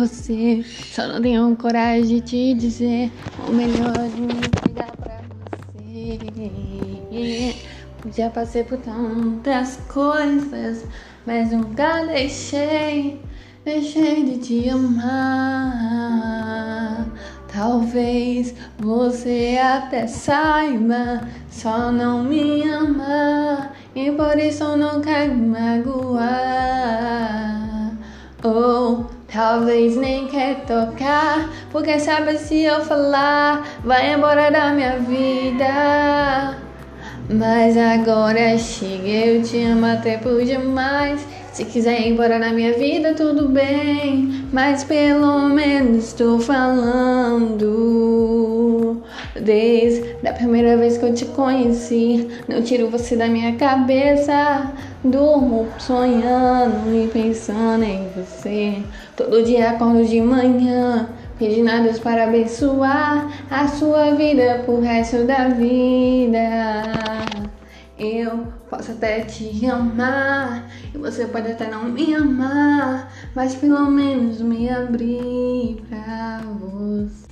você. Só não tenho coragem de te dizer o melhor de me entregar pra você. Já passei por tantas coisas, mas nunca deixei, deixei de te amar. Talvez você até saiba, só não me ama e por isso quer me magoar. Ou talvez nem quer tocar, porque sabe se eu falar, vai embora da minha vida. Mas agora chega, eu te amo até por demais. Se quiser ir embora na minha vida, tudo bem. Mas pelo menos estou falando. Desde a primeira vez que eu te conheci, não tiro você da minha cabeça. Durmo sonhando e pensando em você. Todo dia acordo de manhã. Pedindo a Deus para abençoar a sua vida pro resto da vida. Eu posso até te amar e você pode até não me amar, mas pelo menos me abrir pra você.